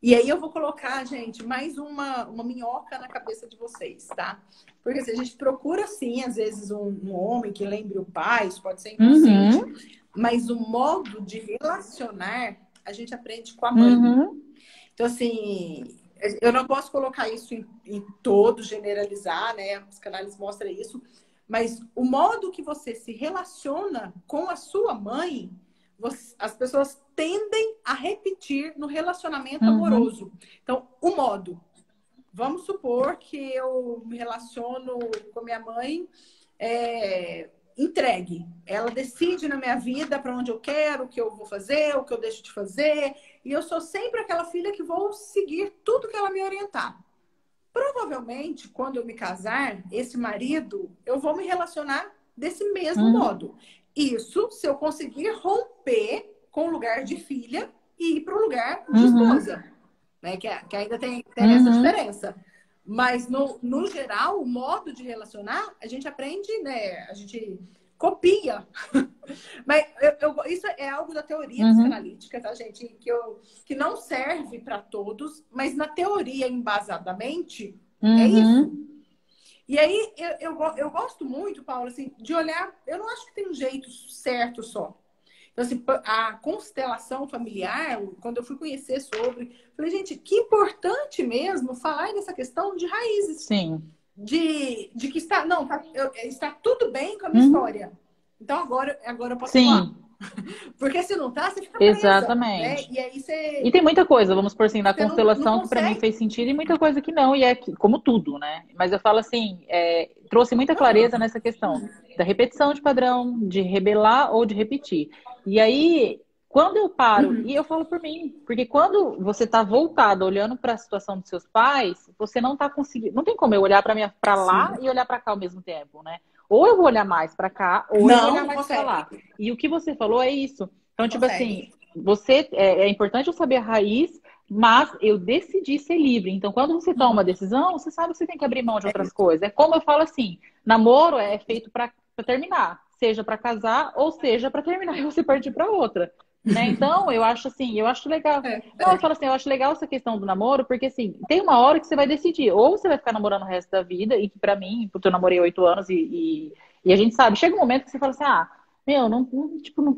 e aí eu vou colocar, gente, mais uma, uma minhoca na cabeça de vocês, tá? Porque se a gente procura, sim, às vezes, um, um homem que lembre o pai, isso pode ser inconsciente, uhum. mas o modo de relacionar, a gente aprende com a mãe. Uhum. Então, assim, eu não posso colocar isso em, em todo, generalizar, né? Os canais mostram isso, mas o modo que você se relaciona com a sua mãe você, as pessoas tendem a repetir no relacionamento uhum. amoroso. Então, o modo. Vamos supor que eu me relaciono com minha mãe é, entregue. Ela decide na minha vida para onde eu quero, o que eu vou fazer, o que eu deixo de fazer. E eu sou sempre aquela filha que vou seguir tudo que ela me orientar. Provavelmente, quando eu me casar, esse marido, eu vou me relacionar desse mesmo uhum. modo. Isso se eu conseguir romper com o lugar de filha e ir para o lugar de uhum. esposa. Né? Que, que ainda tem, tem uhum. essa diferença. Mas, no, no geral, o modo de relacionar, a gente aprende, né? A gente copia. Mas eu, eu, isso é algo da teoria uhum. psicanalítica, tá, gente? Que, eu, que não serve para todos, mas na teoria, embasadamente, é uhum. é isso. E aí eu, eu, eu gosto muito, Paulo, assim, de olhar. Eu não acho que tem um jeito certo só. Então, assim, a constelação familiar, quando eu fui conhecer sobre, falei, gente, que importante mesmo falar dessa questão de raízes. Sim. De, de que está, não, tá, eu, está tudo bem com a minha uhum. história. Então agora, agora eu posso Sim. falar. Porque se não tá, você fica presa, Exatamente. Né? E aí você. E tem muita coisa, vamos por assim, na constelação não, não que para mim fez sentido e muita coisa que não, e é como tudo, né? Mas eu falo assim, é, trouxe muita clareza nessa questão da repetição de padrão, de rebelar ou de repetir. E aí, quando eu paro, uhum. e eu falo por mim, porque quando você tá voltado olhando para a situação dos seus pais, você não tá conseguindo. Não tem como eu olhar para lá Sim. e olhar para cá ao mesmo tempo, né? Ou eu vou olhar mais para cá, ou não, eu vou olhar mais para lá. E o que você falou é isso. Então, tipo consegue. assim, você é, é, importante eu saber a raiz, mas eu decidi ser livre. Então, quando você toma uma decisão, você sabe que você tem que abrir mão de outras é coisas. É como eu falo assim: namoro é feito para terminar, seja para casar ou seja para terminar e você partir para outra. Né? Então, eu acho assim, eu acho legal. É, Não, eu falo assim, eu acho legal essa questão do namoro, porque assim, tem uma hora que você vai decidir, ou você vai ficar namorando o resto da vida, e que pra mim, porque eu namorei oito anos e, e, e, a gente sabe, chega um momento que você fala assim, ah, meu, não, não tipo, não...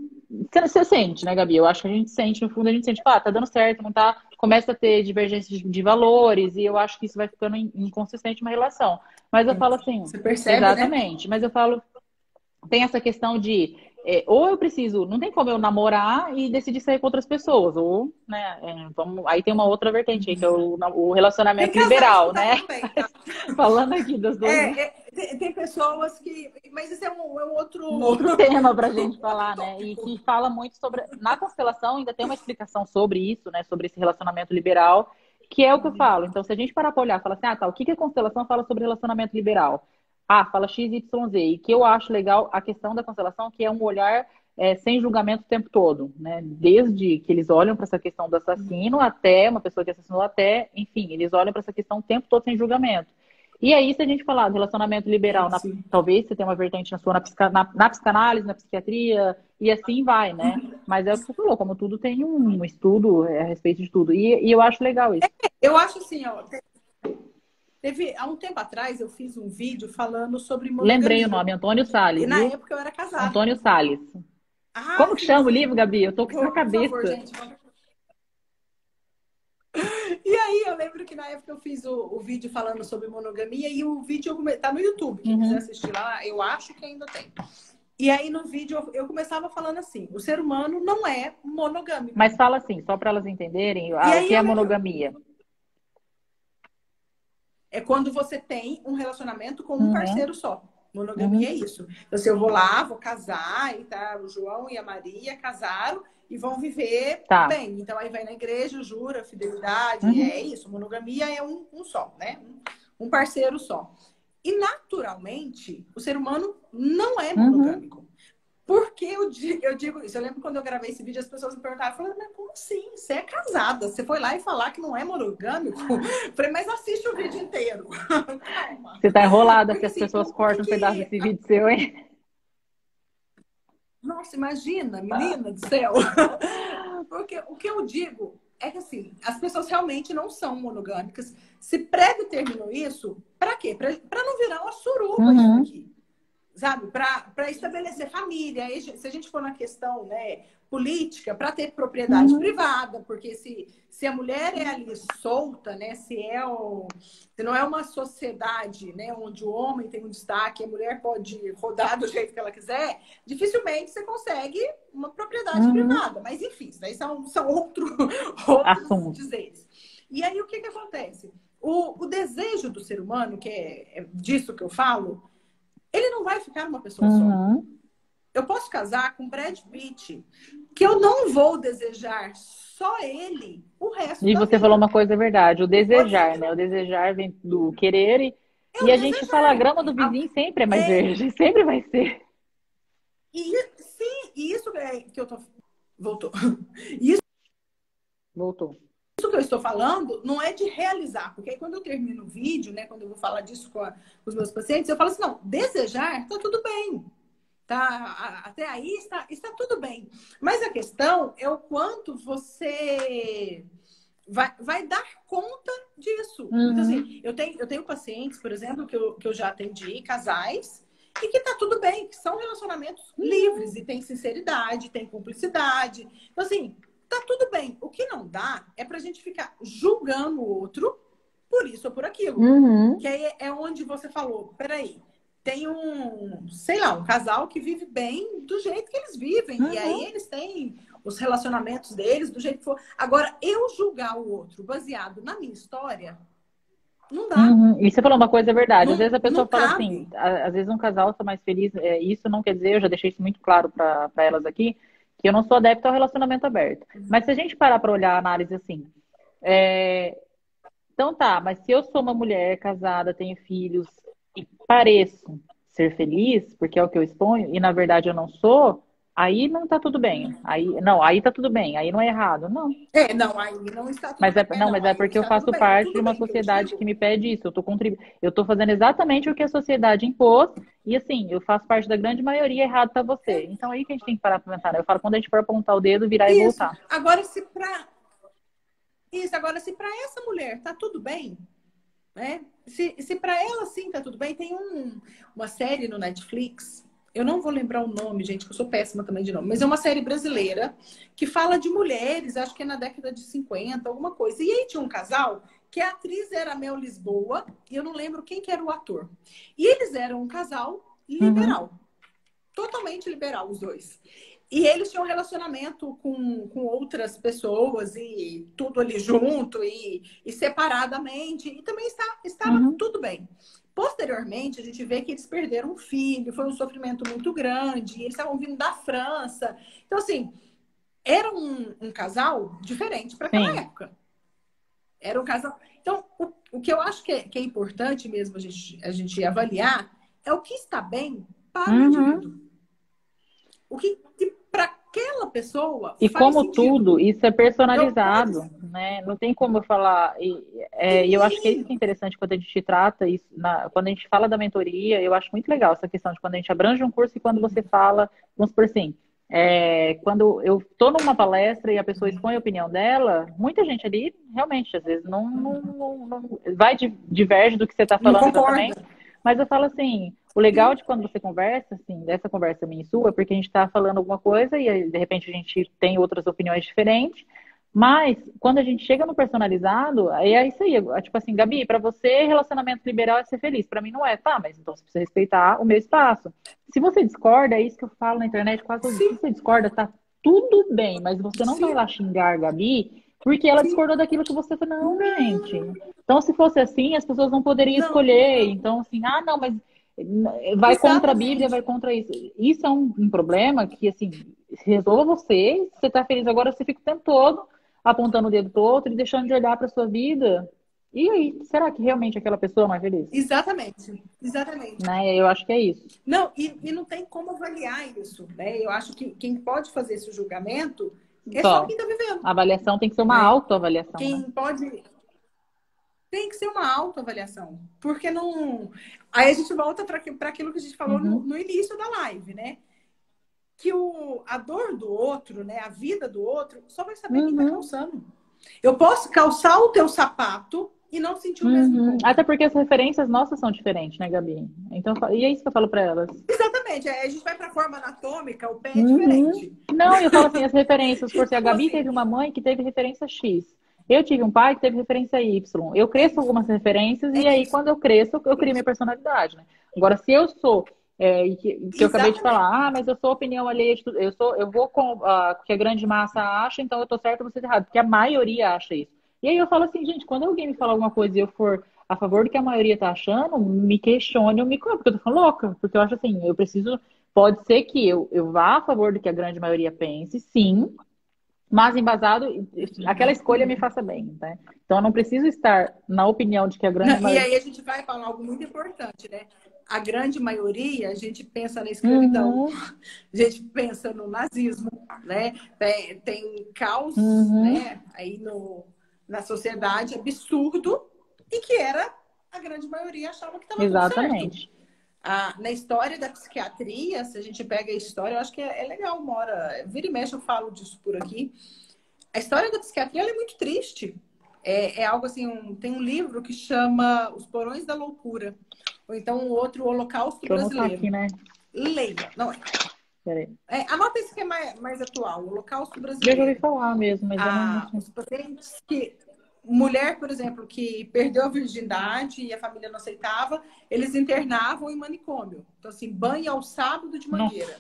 Você, sente, né, Gabi? Eu acho que a gente sente, no fundo, a gente sente, tipo, ah, tá dando certo, não tá. Começa a ter divergência de, valores, e eu acho que isso vai ficando inconsistente uma relação. Mas eu falo assim. Você percebe? Né? Exatamente. Né? Mas eu falo, tem essa questão de é, ou eu preciso, não tem como eu namorar e decidir sair com outras pessoas, ou, né, é, vamos, aí tem uma outra vertente aí, que é o, o relacionamento liberal, né? Também, tá? Falando aqui das duas. É, é, tem, tem, pessoas que. Mas isso é um, é um outro. Um outro tema pra gente falar, né? E que fala muito sobre. Na constelação ainda tem uma explicação sobre isso, né? Sobre esse relacionamento liberal, que é o que eu falo. Então, se a gente parar pra olhar e falar assim, ah, tá, o que, que a constelação fala sobre relacionamento liberal? Ah, fala XYZ. E que eu acho legal a questão da constelação, que é um olhar é, sem julgamento o tempo todo, né? Desde que eles olham para essa questão do assassino até uma pessoa que assassinou até, enfim, eles olham para essa questão o tempo todo sem julgamento. E aí, se a gente falar do relacionamento liberal, na, talvez você tenha uma vertente na sua na, psica, na, na, psicanálise, na psiquiatria, e assim vai, né? Mas é o que você falou, como tudo tem um estudo é, a respeito de tudo. E, e eu acho legal isso. É, eu acho assim, ó, Teve, há um tempo atrás, eu fiz um vídeo falando sobre monogamia. Lembrei o nome, Antônio Salles. E na viu? época eu era casada. Antônio Salles. Ah, Como que chama o livro, Gabi? Eu tô com a cabeça. Favor, gente, e aí, eu lembro que na época eu fiz o, o vídeo falando sobre monogamia e o vídeo tá no YouTube. Quem uhum. quiser assistir lá, eu acho que ainda tem. E aí no vídeo eu começava falando assim: o ser humano não é monogâmico. Mas fala assim, só para elas entenderem, o que é monogamia. É quando você tem um relacionamento com um uhum. parceiro só. Monogamia uhum. é isso. Então, se eu vou lá, vou casar, e tá, o João e a Maria casaram e vão viver tá. bem. Então, aí vai na igreja, jura, fidelidade, uhum. é isso. Monogamia é um, um só, né? Um parceiro só. E, naturalmente, o ser humano não é uhum. monogâmico. Por que eu digo, eu digo isso? Eu lembro quando eu gravei esse vídeo, as pessoas me perguntaram, falaram, mas como assim? Você é casada? Você foi lá e falar que não é monogâmico? Falei, mas assiste o vídeo inteiro. Calma. Você tá enrolada porque, porque as pessoas cortam um pedaço desse vídeo seu, hein? Nossa, imagina, menina do céu. Porque o que eu digo é que assim, as pessoas realmente não são monogâmicas. Se pré-determinou isso, para quê? Para não virar uma suruba uhum. aqui sabe, para estabelecer família. Se a gente for na questão né, política, para ter propriedade uhum. privada, porque se, se a mulher é ali solta, né, se, é o, se não é uma sociedade né, onde o homem tem um destaque, a mulher pode rodar do jeito que ela quiser, dificilmente você consegue uma propriedade uhum. privada. Mas, enfim, isso aí são, são outro, outros dizeres. E aí, o que, que acontece? O, o desejo do ser humano, que é, é disso que eu falo, ele não vai ficar uma pessoa uhum. só. Eu posso casar com Brad Pitt, que eu não vou desejar só ele o resto. E você vida. falou uma coisa verdade, o desejar, né? O desejar vem do querer e, e a gente fala a grama do vizinho sempre é mais é... verde, sempre vai ser. E sim, isso é que eu tô voltou. Isso voltou isso que eu estou falando não é de realizar, porque aí quando eu termino o vídeo, né, quando eu vou falar disso com, a, com os meus pacientes, eu falo assim, não, desejar está tudo bem. Tá, até aí está, está tudo bem. Mas a questão é o quanto você vai, vai dar conta disso. Uhum. Então, assim, eu tenho, eu tenho pacientes, por exemplo, que eu, que eu já atendi, casais, e que tá tudo bem, que são relacionamentos livres e tem sinceridade, tem cumplicidade. Então, assim, tá tudo bem. O que não dá é pra gente ficar julgando o outro por isso ou por aquilo. Uhum. Que aí é onde você falou, peraí, tem um, sei lá, um casal que vive bem do jeito que eles vivem. Uhum. E aí eles têm os relacionamentos deles do jeito que for. Agora, eu julgar o outro baseado na minha história, não dá. Uhum. E você falou uma coisa é verdade. Não, às vezes a pessoa fala cabe. assim, às vezes um casal está mais feliz. É, isso não quer dizer, eu já deixei isso muito claro para elas aqui, eu não sou adepto ao relacionamento aberto. Mas se a gente parar para olhar a análise assim, é... então tá, mas se eu sou uma mulher casada, tenho filhos e pareço ser feliz, porque é o que eu exponho, e na verdade eu não sou, aí não tá tudo bem. Aí, não, aí tá tudo bem, aí não é errado, não. É, não, aí não está tudo mas é, bem. Não, mas é porque eu faço parte de uma sociedade que me pede isso. Eu tô contribuindo. Eu tô fazendo exatamente o que a sociedade impôs, e assim, eu faço parte da grande maioria, errado tá você. Então aí que a gente tem que parar pra pensar. Né? Eu falo, quando a gente for apontar o dedo, virar isso. e voltar. Agora, se pra. Isso, agora, se pra essa mulher tá tudo bem, né? Se, se para ela sim tá tudo bem, tem um, uma série no Netflix eu não vou lembrar o nome, gente, que eu sou péssima também de nome, mas é uma série brasileira que fala de mulheres, acho que é na década de 50, alguma coisa. E aí tinha um casal que a atriz era Mel Lisboa, e eu não lembro quem que era o ator. E eles eram um casal liberal. Uhum. Totalmente liberal, os dois. E eles tinham um relacionamento com, com outras pessoas e tudo ali junto e, e separadamente. E também está, estava uhum. tudo bem. Posteriormente, a gente vê que eles perderam um filho, foi um sofrimento muito grande, eles estavam vindo da França. Então, assim, era um, um casal diferente para aquela Sim. época. Era um casal. Então, o, o que eu acho que é, que é, importante mesmo a gente, a gente avaliar é o que está bem para uhum. o indivíduo. O que, aquela pessoa. E como sentido. tudo, isso é personalizado, eu... né? Não tem como eu falar. E é, eu acho que é isso que é interessante quando a gente trata isso, na, quando a gente fala da mentoria, eu acho muito legal essa questão de quando a gente abrange um curso e quando você fala, vamos por assim. É, quando eu estou numa palestra e a pessoa expõe a opinião dela, muita gente ali realmente às vezes não, não, não, não vai diverge do que você está falando também. Mas eu falo assim, o legal de quando você conversa, assim, dessa conversa minha e sua, é porque a gente está falando alguma coisa e de repente a gente tem outras opiniões diferentes. Mas quando a gente chega no personalizado, aí é isso aí. É tipo assim, Gabi, para você relacionamento liberal é ser feliz. Para mim não é. Tá, mas então você precisa respeitar o meu espaço. Se você discorda, é isso que eu falo na internet quase. Se você discorda, tá tudo bem, mas você não Sim. vai lá xingar a Gabi Porque ela Sim. discordou daquilo que você falou. Não, não, gente. Então, se fosse assim, as pessoas não poderiam não. escolher. Então, assim, ah, não, mas vai Exatamente. contra a Bíblia, vai contra isso. Isso é um, um problema que, assim, resolva você. Se você tá feliz agora, você fica o tempo todo apontando o dedo pro outro e deixando de olhar para sua vida. E aí, será que realmente aquela pessoa é mais feliz? Exatamente, exatamente. Né? Eu acho que é isso. Não, e, e não tem como avaliar isso, né? Eu acho que quem pode fazer esse julgamento é só, só quem está vivendo. A avaliação tem que ser uma né? autoavaliação. Quem né? pode. Tem que ser uma autoavaliação. Porque não. Aí a gente volta para aquilo que a gente falou uhum. no, no, início da live, né? Que o, a dor do outro, né? A vida do outro, só vai saber uhum. quem está calçando. Eu posso calçar o teu sapato e não sentir o mesmo. Uhum. Até porque as referências nossas são diferentes, né, Gabi? Então, e é isso que eu falo para elas. Exatamente. A gente vai para a forma anatômica, o pé é uhum. diferente. Não, eu falo assim, as referências, por ser a Gabi teve uma mãe que teve referência X. Eu tive um pai que teve referência Y. Eu cresço algumas referências é e aí, quando eu cresço, eu crio minha personalidade, né? Agora, se eu sou é, que, que eu acabei de falar, ah, mas eu sou opinião alheia, eu sou, eu vou com o uh, que a grande massa acha, então eu tô certo, você tá errado, porque a maioria acha isso. E aí eu falo assim, gente, quando alguém me falar alguma coisa e eu for a favor do que a maioria tá achando, me questione ou me cobre, porque eu tô falando louca. Porque eu acho assim, eu preciso. Pode ser que eu, eu vá a favor do que a grande maioria pense, sim, mas embasado, aquela escolha me faça bem, né? Então eu não preciso estar na opinião de que a grande não, maioria. E aí a gente vai falar algo muito importante, né? A grande maioria, a gente pensa na escravidão, uhum. a gente pensa no nazismo, né? Tem, tem caos, uhum. né? Aí no, na sociedade absurdo e que era a grande maioria achava que estava Exatamente. Ah, na história da psiquiatria, se a gente pega a história, eu acho que é, é legal, uma hora, vira e mexe eu falo disso por aqui. A história da psiquiatria é muito triste. É, é algo assim, um, tem um livro que chama Os Porões da Loucura, ou então um outro, O Holocausto que Brasileiro. Aqui, né? Leia. Não, é, anota esse que é mais, mais atual, o Holocausto Brasileiro. Eu já ouvi falar mesmo, mas ah, eu não... Os pacientes que... Mulher, por exemplo, que perdeu a virgindade e a família não aceitava, eles internavam em manicômio. Então, assim, banho ao sábado de mangueira.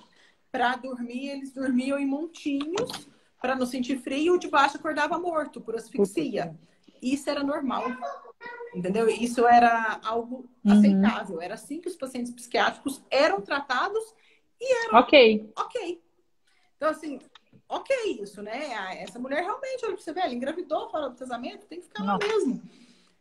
Para dormir, eles dormiam em montinhos, para não sentir frio, o de baixo acordava morto por asfixia. Isso era normal. Entendeu? Isso era algo uhum. aceitável. Era assim que os pacientes psiquiátricos eram tratados e era ok. Ok. Então, assim, ok isso, né? Essa mulher realmente, olha pra você ver, ela engravidou fora do casamento, tem que ficar lá mesmo.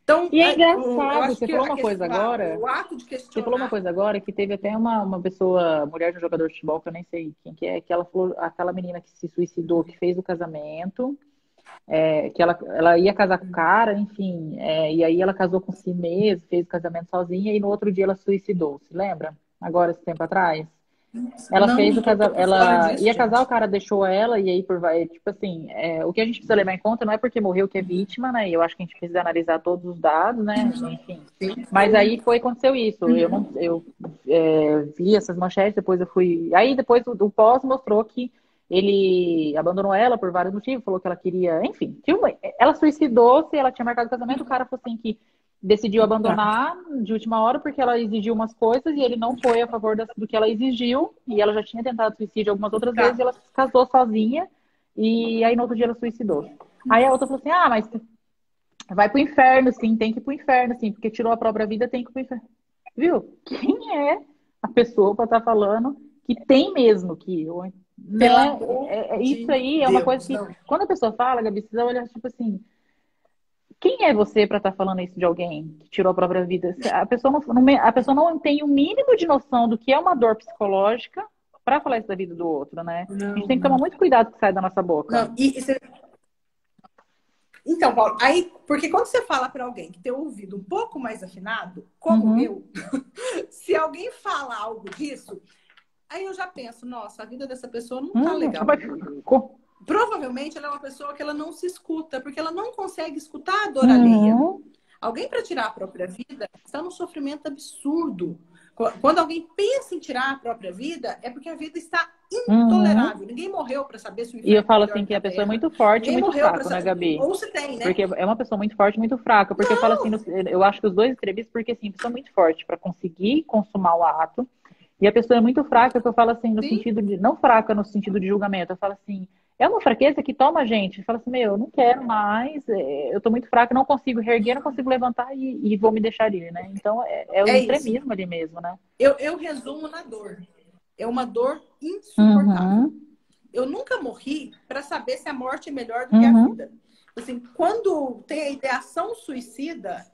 Então, e é engraçado, você falou uma coisa agora. O ato de questionar. Você falou uma coisa agora que teve até uma, uma pessoa, mulher de um jogador de futebol, que eu nem sei quem que é, que ela falou, aquela menina que se suicidou, que fez o casamento, é, que ela, ela ia casar com o cara, enfim, é, e aí ela casou com si mesma, fez o casamento sozinha, e no outro dia ela suicidou, se lembra? Agora, esse tempo atrás. Ela não, fez o casal, ela disso, ia casar, o cara deixou ela, e aí por vai, tipo assim, é, o que a gente precisa levar em conta não é porque morreu que é vítima, né? E eu acho que a gente precisa analisar todos os dados, né? Enfim. Mas aí foi, aconteceu isso. Uhum. Eu não eu é, vi essas manchetes, depois eu fui. Aí depois o, o pós mostrou que ele abandonou ela por vários motivos, falou que ela queria, enfim, ela suicidou-se, ela tinha marcado casamento, o cara falou assim que decidiu abandonar de última hora porque ela exigiu umas coisas e ele não foi a favor do que ela exigiu e ela já tinha tentado suicídio algumas outras tá. vezes e ela se casou sozinha e aí no outro dia ela suicidou. Aí a outra falou assim, ah, mas vai pro inferno, sim, tem que ir pro inferno, sim, porque tirou a própria vida, tem que ir pro inferno. Viu? Quem é a pessoa para estar tá falando que tem mesmo que? Né? É, é, isso aí é uma Deus, coisa que, não. quando a pessoa fala, Gabi, precisa olhar, tipo assim, quem é você para estar tá falando isso de alguém que tirou a própria vida? A pessoa não, a pessoa não tem o mínimo de noção do que é uma dor psicológica para falar isso da vida do outro, né? Não, a gente tem que tomar muito cuidado com o que sai da nossa boca. E, e Então, Paulo, aí, porque quando você fala para alguém que tem o ouvido um pouco mais afinado, como uhum. eu, se alguém fala algo disso, aí eu já penso, nossa, a vida dessa pessoa não tá hum, legal. Provavelmente ela é uma pessoa que ela não se escuta, porque ela não consegue escutar a dor uhum. alheia. Alguém para tirar a própria vida está num sofrimento absurdo. Quando alguém pensa em tirar a própria vida, é porque a vida está intolerável. Uhum. Ninguém morreu para saber se o E eu falo assim que a pessoa é muito forte e muito fraca, né, Gabi? Ou se tem, né? Porque é uma pessoa muito forte e muito fraca. Porque Não. eu falo assim, eu acho que os dois entrevistas, porque assim, a pessoa é muito forte para conseguir consumar o ato. E a pessoa é muito fraca, que eu falo assim, no Sim. sentido de. Não fraca no sentido de julgamento, eu falo assim, é uma fraqueza que toma a gente. Fala assim, meu, eu não quero mais, é, eu tô muito fraca, não consigo reerguer, não consigo levantar e, e vou me deixar ir, né? Então é, é o é extremismo isso. ali mesmo, né? Eu, eu resumo na dor. É uma dor insuportável. Uhum. Eu nunca morri para saber se a morte é melhor do que uhum. a vida. Assim, quando tem a ideação suicida,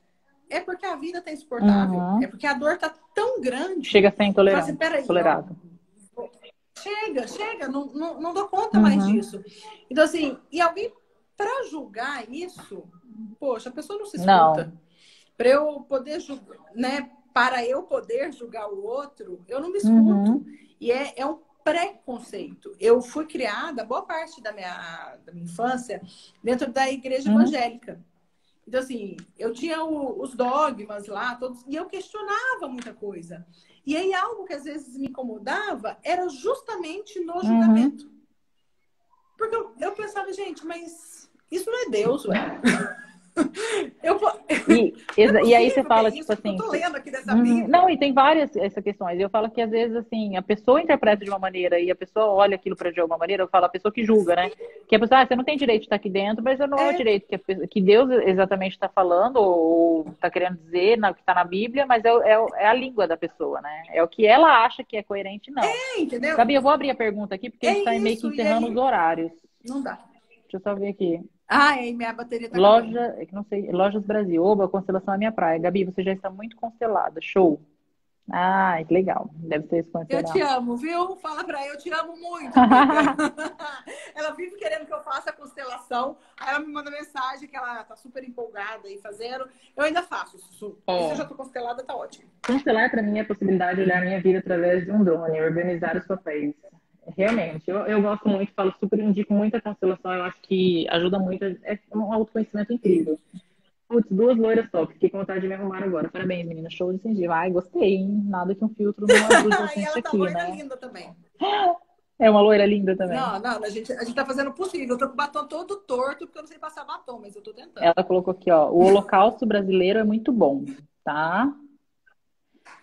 é porque a vida tá insuportável. Uhum. É porque a dor tá tão grande. Chega a ser intolerável. Assim, tolerável. Chega, chega, não, não, não dou conta uhum. mais disso. Então, assim, e alguém para julgar isso, poxa, a pessoa não se escuta. Para eu poder julgar, né? Para eu poder julgar o outro, eu não me escuto. Uhum. E é, é um preconceito. Eu fui criada, boa parte da minha, da minha infância, dentro da igreja uhum. evangélica. Então, assim, eu tinha o, os dogmas lá, todos, e eu questionava muita coisa. E aí, algo que às vezes me incomodava era justamente no uhum. julgamento. Uhum. Porque eu, eu pensava, gente, mas isso não é Deus, ué. Eu, e, é e aí você fala, tipo assim. Eu tô lendo aqui dessa uhum, Não, e tem várias essas questões. Eu falo que às vezes, assim, a pessoa interpreta de uma maneira e a pessoa olha aquilo para de alguma maneira, eu falo a pessoa que julga, né? Que a pessoa, ah, você não tem direito de estar aqui dentro, mas eu não é o direito que, que Deus exatamente está falando ou está querendo dizer, na, que está na Bíblia, mas é, é, é, a língua da pessoa, né? É o que ela acha que é coerente, não. É, entendeu? Gabi, eu vou abrir a pergunta aqui, porque é a gente está meio que encerrando os horários. Não dá. Deixa eu só ver aqui. Ah, é, minha bateria tá Loja, é que não sei, Lojas Brasil, Oba, constelação é minha praia. Gabi, você já está muito constelada. Show. Ah, que legal. Deve ser isso Eu te amo, viu? Fala pra ela, eu te amo muito. ela vive querendo que eu faça a constelação. Aí ela me manda mensagem que ela tá super empolgada aí fazendo. Eu ainda faço. Se eu já tô constelada, tá ótimo. Constelar pra mim é a possibilidade de olhar a minha vida através de um drone, organizar os papéis. Realmente, eu, eu gosto muito, falo super, indico muito a constelação, eu acho que ajuda muito, é um autoconhecimento incrível. Putz, duas loiras top, fiquei com vontade de me arrumar agora. Parabéns, menina, show de incentivo. Ai, gostei, hein? Nada que um filtro não ajude a gente aqui, tá né? linda também. É uma loira linda também. Não, não, a gente, a gente tá fazendo o possível. Eu tô com o batom todo torto, porque eu não sei passar batom, mas eu tô tentando. Ela colocou aqui, ó, o holocausto brasileiro é muito bom, tá?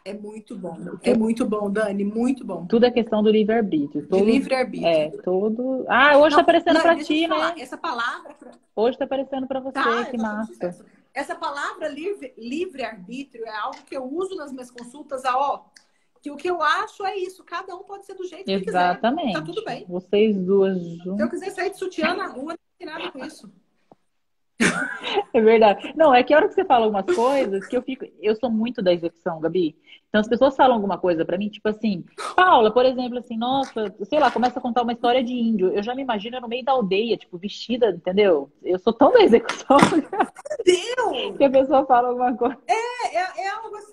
É muito bom. É muito bom, Dani, muito bom. Tudo é questão do livre-arbítrio. Todo... De livre-arbítrio. É, todo. Ah, hoje não, tá aparecendo para ti, né? Essa palavra. Hoje tá aparecendo para você, tá, que massa. Essa palavra livre-arbítrio é algo que eu uso nas minhas consultas, a, ó, que o que eu acho é isso, cada um pode ser do jeito Exatamente. que quiser. Exatamente. Tá tudo bem. Vocês duas juntas. Se eu quiser sair de sutiã na rua, não tem nada com isso. É verdade. Não, é que a hora que você fala algumas coisas, que eu fico. Eu sou muito da execução, Gabi. Então as pessoas falam alguma coisa para mim, tipo assim, Paula, por exemplo, assim, nossa, sei lá, começa a contar uma história de índio. Eu já me imagino no meio da aldeia, tipo, vestida, entendeu? Eu sou tão da execução. Deus! que a pessoa fala alguma coisa. É, é, é algo assim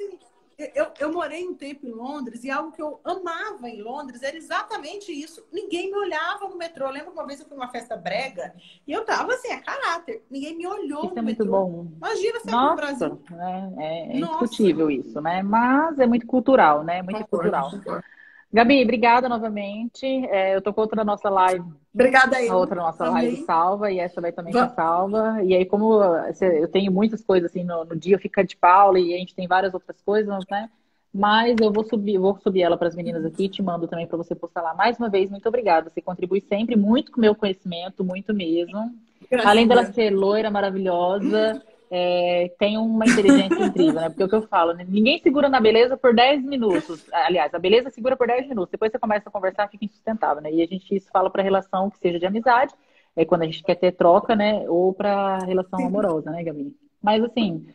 eu, eu morei um tempo em Londres e algo que eu amava em Londres era exatamente isso. Ninguém me olhava no metrô. Eu lembro uma vez eu fui numa festa brega e eu tava assim, a caráter. Ninguém me olhou isso no é muito metrô. bom. Imagina ser no Brasil. É, é indiscutível isso, né? Mas é muito cultural, né? Muito concordo, cultural. Concordo. Gabi, obrigada novamente. É, eu tô com outra nossa live. Obrigada aí. A outra nossa também. live salva e essa vai também ser salva. E aí, como eu tenho muitas coisas assim no, no dia, eu fico de Paula e a gente tem várias outras coisas, né? Mas eu vou subir, vou subir ela para as meninas aqui te mando também para você postar lá. Mais uma vez, muito obrigada. Você contribui sempre muito com o meu conhecimento, muito mesmo. Graças Além dela ser loira, maravilhosa, é, tem uma inteligência incrível, né? Porque é o que eu falo, né? ninguém segura na beleza por 10 minutos. Aliás, a beleza segura por 10 minutos. Depois você começa a conversar, fica insustentável, né? E a gente isso fala para relação que seja de amizade, é quando a gente quer ter troca, né? Ou para relação amorosa, né, Gabi? Mas assim,